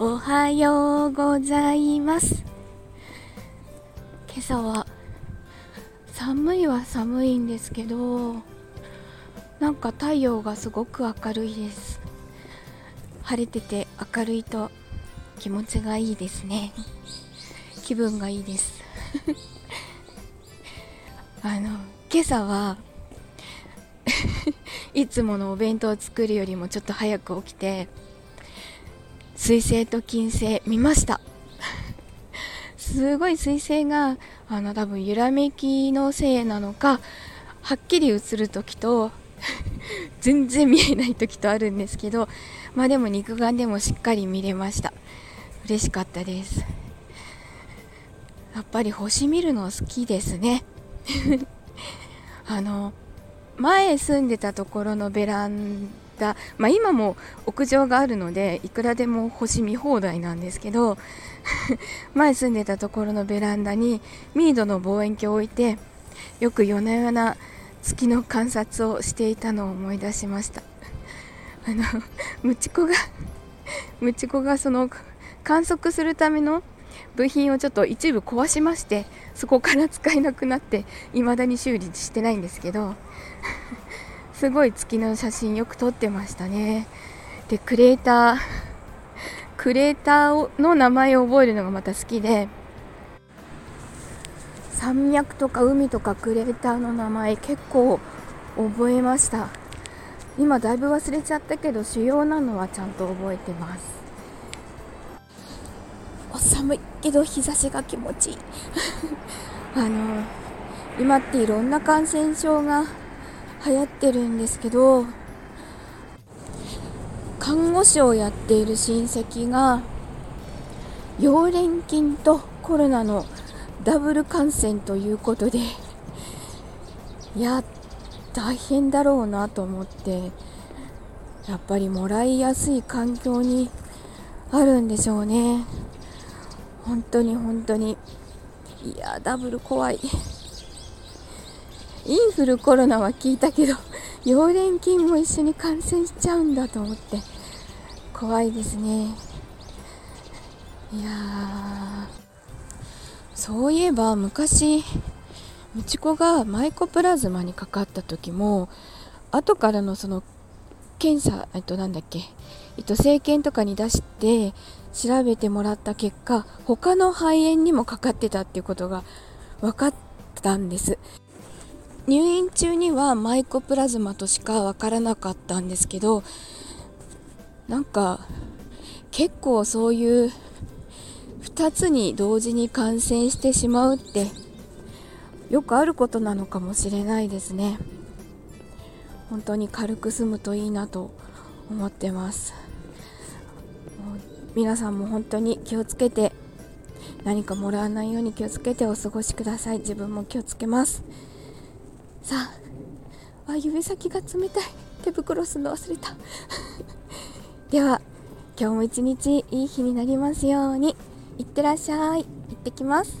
おはようございます。今朝は寒いは寒いんですけどなんか太陽がすごく明るいです。晴れてて明るいと気持ちがいいですね。気分がいいです。あの今朝は いつものお弁当を作るよりもちょっと早く起きて水星と金星見ました。すごい水星があの多分揺らめきのせいなのかはっきり映る時と 全然見えない時とあるんですけどまあでも肉眼でもしっかり見れました。嬉しかったです。やっぱり星見るの好きですね。あの前住んでたところのベランダ、まあ、今も屋上があるのでいくらでも星見放題なんですけど 前住んでたところのベランダにミードの望遠鏡を置いてよく夜な夜な月の観察をしていたのを思い出しました。あのムチ子が ムチ子がその観測するための部品をちょっと一部壊しましてそこから使えなくなって未だに修理してないんですけど。すごい月の写真よく撮ってましたね。でクレーター クレーターの名前を覚えるのがまた好きで山脈とか海とかクレーターの名前結構覚えました。今だいぶ忘れちゃったけど主要なのはちゃんと覚えてます。お寒いけど日差しが気持ちいい。あの今っていろんな感染症が流行ってるんですけど看護師をやっている親戚が溶連菌とコロナのダブル感染ということでいや大変だろうなと思ってやっぱりもらいやすい環境にあるんでしょうね。本当に本当に。いやダブル怖い。インフルコロナは聞いたけど 溶連菌も一緒に感染しちゃうんだと思って。怖いですね。いやそういえば昔みちこがマイコプラズマにかかった時も後からのその検査えっとなんだっけえっと生検とかに出して調べてもらった結果他の肺炎にもかかってたっていうことが分かったんです。入院中にはマイコプラズマとしか分からなかったんですけどなんか結構そういう2つに同時に感染してしまうってよくあることなのかもしれないですね。本当に軽く済むといいなと思ってます。皆さんも本当に気をつけて何かもらわないように気をつけてお過ごしください。自分も気をつけます。さああ指先が冷たい手袋するの忘れた。では今日も一日いい日になりますように。いってらっしゃい。行ってきます。